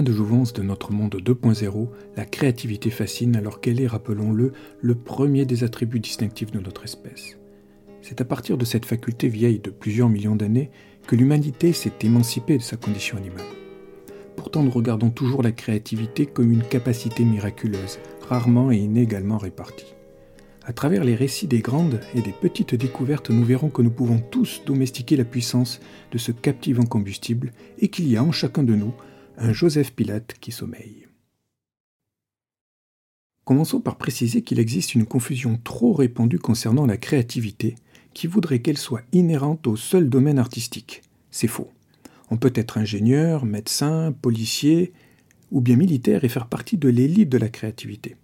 de jouvence de notre monde 2.0, la créativité fascine alors qu'elle est, rappelons-le, le premier des attributs distinctifs de notre espèce. C'est à partir de cette faculté vieille de plusieurs millions d'années que l'humanité s'est émancipée de sa condition animale. Pourtant, nous regardons toujours la créativité comme une capacité miraculeuse, rarement et inégalement répartie. À travers les récits des grandes et des petites découvertes, nous verrons que nous pouvons tous domestiquer la puissance de ce captivant combustible et qu'il y a en chacun de nous un Joseph Pilate qui sommeille. Commençons par préciser qu'il existe une confusion trop répandue concernant la créativité qui voudrait qu'elle soit inhérente au seul domaine artistique. C'est faux. On peut être ingénieur, médecin, policier ou bien militaire et faire partie de l'élite de la créativité.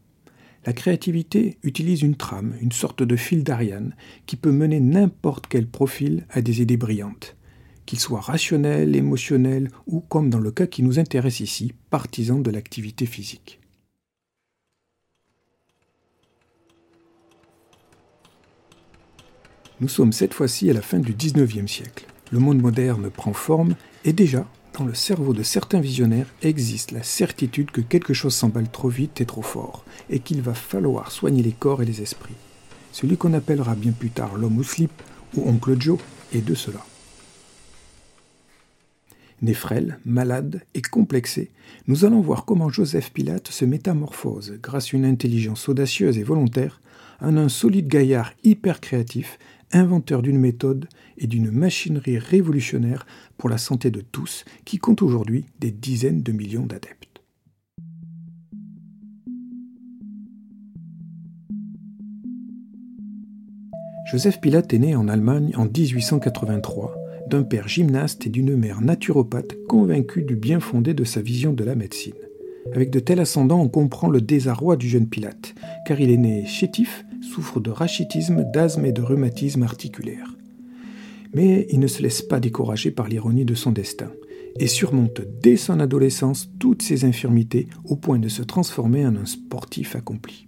La créativité utilise une trame, une sorte de fil d'Ariane, qui peut mener n'importe quel profil à des idées brillantes, qu'il soit rationnel, émotionnel ou, comme dans le cas qui nous intéresse ici, partisan de l'activité physique. Nous sommes cette fois-ci à la fin du XIXe siècle. Le monde moderne prend forme et déjà, dans le cerveau de certains visionnaires existe la certitude que quelque chose s'emballe trop vite et trop fort, et qu'il va falloir soigner les corps et les esprits. Celui qu'on appellera bien plus tard l'homme au slip ou oncle Joe est de cela. Né frêle, malade et complexé, nous allons voir comment Joseph Pilate se métamorphose, grâce à une intelligence audacieuse et volontaire, en un solide gaillard hyper créatif inventeur d'une méthode et d'une machinerie révolutionnaire pour la santé de tous, qui compte aujourd'hui des dizaines de millions d'adeptes. Joseph Pilate est né en Allemagne en 1883 d'un père gymnaste et d'une mère naturopathe convaincue du bien fondé de sa vision de la médecine. Avec de tels ascendants, on comprend le désarroi du jeune Pilate, car il est né chétif, souffre de rachitisme, d'asthme et de rhumatisme articulaire. Mais il ne se laisse pas décourager par l'ironie de son destin, et surmonte dès son adolescence toutes ses infirmités au point de se transformer en un sportif accompli.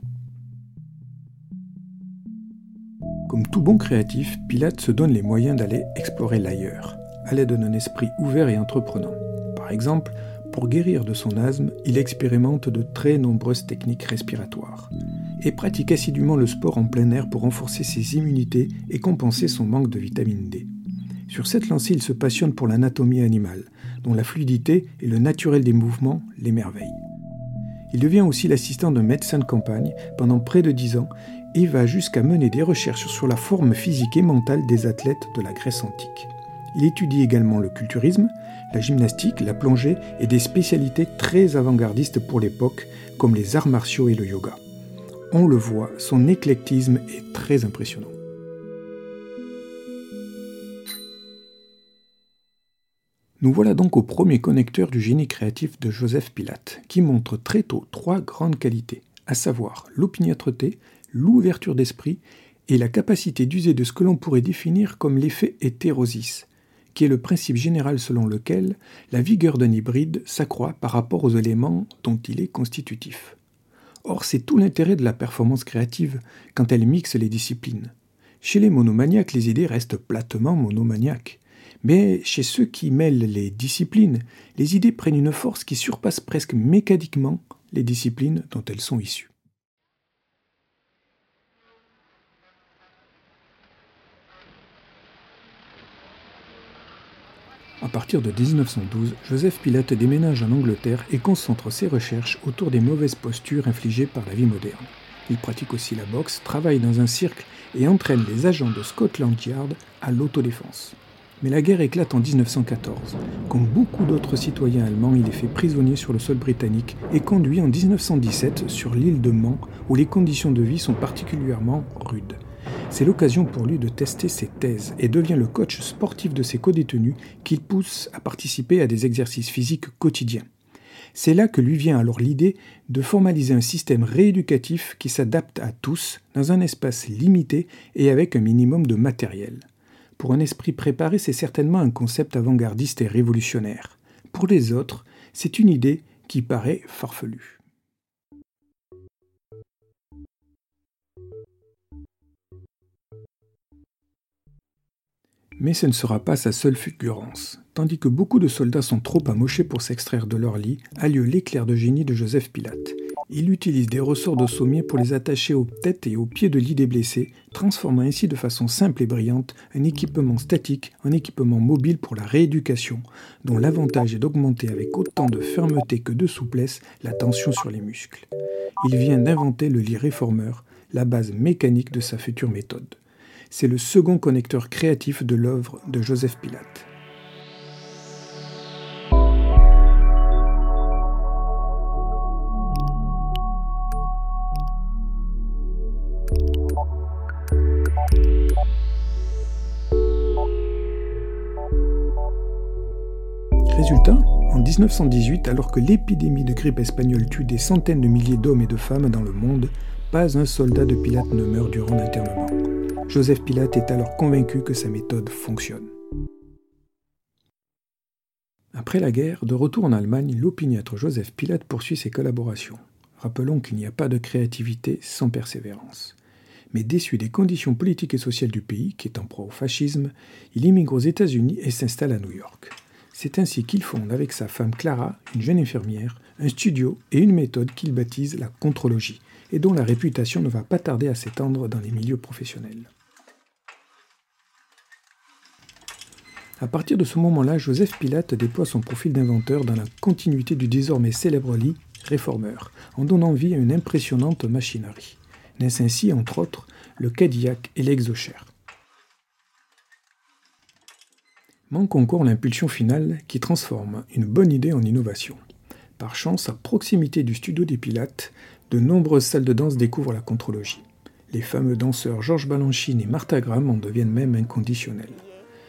Comme tout bon créatif, Pilate se donne les moyens d'aller explorer l'ailleurs, à l'aide d'un esprit ouvert et entreprenant. Par exemple, pour guérir de son asthme, il expérimente de très nombreuses techniques respiratoires et pratique assidûment le sport en plein air pour renforcer ses immunités et compenser son manque de vitamine D. Sur cette lancée, il se passionne pour l'anatomie animale, dont la fluidité et le naturel des mouvements l'émerveillent. Il devient aussi l'assistant d'un médecin de campagne pendant près de dix ans et va jusqu'à mener des recherches sur la forme physique et mentale des athlètes de la Grèce antique. Il étudie également le culturisme, la gymnastique, la plongée et des spécialités très avant-gardistes pour l'époque, comme les arts martiaux et le yoga. On le voit, son éclectisme est très impressionnant. Nous voilà donc au premier connecteur du génie créatif de Joseph Pilate, qui montre très tôt trois grandes qualités, à savoir l'opiniâtreté, l'ouverture d'esprit et la capacité d'user de ce que l'on pourrait définir comme l'effet hétérosis, qui est le principe général selon lequel la vigueur d'un hybride s'accroît par rapport aux éléments dont il est constitutif. Or, c'est tout l'intérêt de la performance créative quand elle mixe les disciplines. Chez les monomaniaques, les idées restent platement monomaniaques. Mais chez ceux qui mêlent les disciplines, les idées prennent une force qui surpasse presque mécaniquement les disciplines dont elles sont issues. À partir de 1912, Joseph Pilate déménage en Angleterre et concentre ses recherches autour des mauvaises postures infligées par la vie moderne. Il pratique aussi la boxe, travaille dans un cirque et entraîne les agents de Scotland Yard à l'autodéfense. Mais la guerre éclate en 1914. Comme beaucoup d'autres citoyens allemands, il est fait prisonnier sur le sol britannique et conduit en 1917 sur l'île de Man où les conditions de vie sont particulièrement rudes. C'est l'occasion pour lui de tester ses thèses et devient le coach sportif de ses codétenus qu'il pousse à participer à des exercices physiques quotidiens. C'est là que lui vient alors l'idée de formaliser un système rééducatif qui s'adapte à tous dans un espace limité et avec un minimum de matériel. Pour un esprit préparé, c'est certainement un concept avant-gardiste et révolutionnaire. Pour les autres, c'est une idée qui paraît farfelue. Mais ce ne sera pas sa seule fulgurance, tandis que beaucoup de soldats sont trop amochés pour s'extraire de leur lit, a lieu l'éclair de génie de Joseph Pilate. Il utilise des ressorts de sommier pour les attacher aux têtes et aux pieds de lit des blessés, transformant ainsi de façon simple et brillante un équipement statique en équipement mobile pour la rééducation, dont l'avantage est d'augmenter avec autant de fermeté que de souplesse la tension sur les muscles. Il vient d'inventer le lit réformeur, la base mécanique de sa future méthode. C'est le second connecteur créatif de l'œuvre de Joseph Pilate. 1918, alors que l'épidémie de grippe espagnole tue des centaines de milliers d'hommes et de femmes dans le monde, pas un soldat de Pilate ne meurt durant l'internement. Joseph Pilate est alors convaincu que sa méthode fonctionne. Après la guerre, de retour en Allemagne, l'opiniâtre Joseph Pilate poursuit ses collaborations. Rappelons qu'il n'y a pas de créativité sans persévérance. Mais déçu des conditions politiques et sociales du pays, qui est en proie au fascisme, il immigre aux États-Unis et s'installe à New York. C'est ainsi qu'il fonde avec sa femme Clara, une jeune infirmière, un studio et une méthode qu'il baptise la contrologie, et dont la réputation ne va pas tarder à s'étendre dans les milieux professionnels. À partir de ce moment-là, Joseph Pilate déploie son profil d'inventeur dans la continuité du désormais célèbre lit réformeur, en donnant vie à une impressionnante machinerie. Naissent ainsi, entre autres, le Cadillac et l'Exochair manque encore l'impulsion finale qui transforme une bonne idée en innovation. Par chance, à proximité du studio des Pilates, de nombreuses salles de danse découvrent la contrologie. Les fameux danseurs Georges Balanchine et Martha Graham en deviennent même inconditionnels.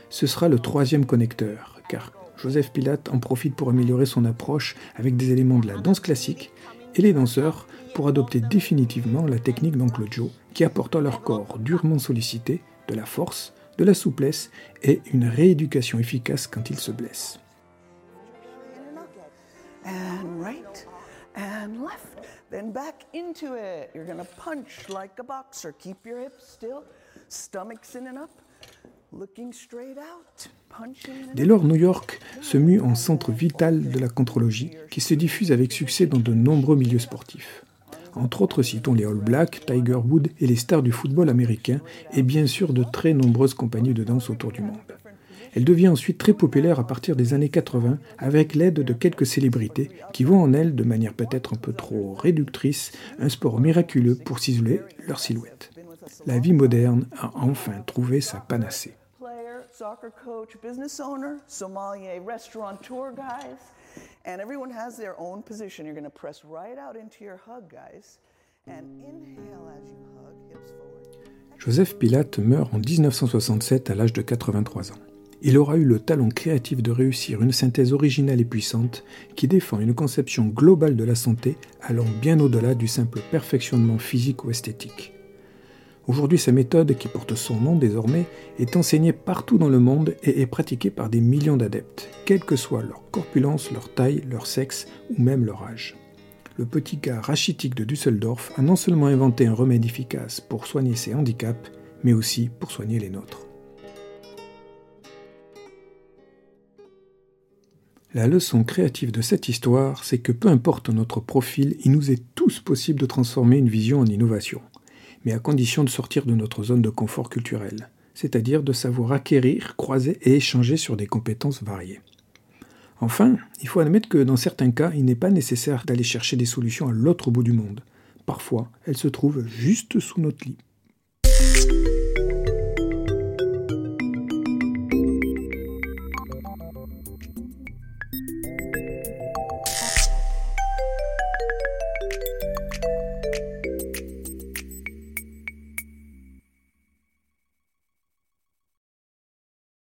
Ce sera le troisième connecteur, car Joseph Pilate en profite pour améliorer son approche avec des éléments de la danse classique, et les danseurs pour adopter définitivement la technique d'Oncle Joe, qui apporte à leur corps durement sollicité de la force, de la souplesse et une rééducation efficace quand il se blesse. Dès lors, New York se mue en centre vital de la contrologie qui se diffuse avec succès dans de nombreux milieux sportifs. Entre autres, citons les All Blacks, Tiger Woods et les stars du football américain, et bien sûr de très nombreuses compagnies de danse autour du monde. Elle devient ensuite très populaire à partir des années 80 avec l'aide de quelques célébrités qui voient en elle, de manière peut-être un peu trop réductrice, un sport miraculeux pour ciseler leur silhouette. La vie moderne a enfin trouvé sa panacée. And everyone has their own position. You're going to press right out into your hug, guys. And inhale as you hug, forward. Joseph Pilate meurt en 1967 à l'âge de 83 ans. Il aura eu le talent créatif de réussir une synthèse originale et puissante qui défend une conception globale de la santé allant bien au-delà du simple perfectionnement physique ou esthétique. Aujourd'hui, sa méthode, qui porte son nom désormais, est enseignée partout dans le monde et est pratiquée par des millions d'adeptes, quelle que soit leur corpulence, leur taille, leur sexe ou même leur âge. Le petit gars rachitique de Düsseldorf a non seulement inventé un remède efficace pour soigner ses handicaps, mais aussi pour soigner les nôtres. La leçon créative de cette histoire, c'est que peu importe notre profil, il nous est tous possible de transformer une vision en innovation mais à condition de sortir de notre zone de confort culturel, c'est-à-dire de savoir acquérir, croiser et échanger sur des compétences variées. Enfin, il faut admettre que dans certains cas, il n'est pas nécessaire d'aller chercher des solutions à l'autre bout du monde. Parfois, elles se trouvent juste sous notre lit.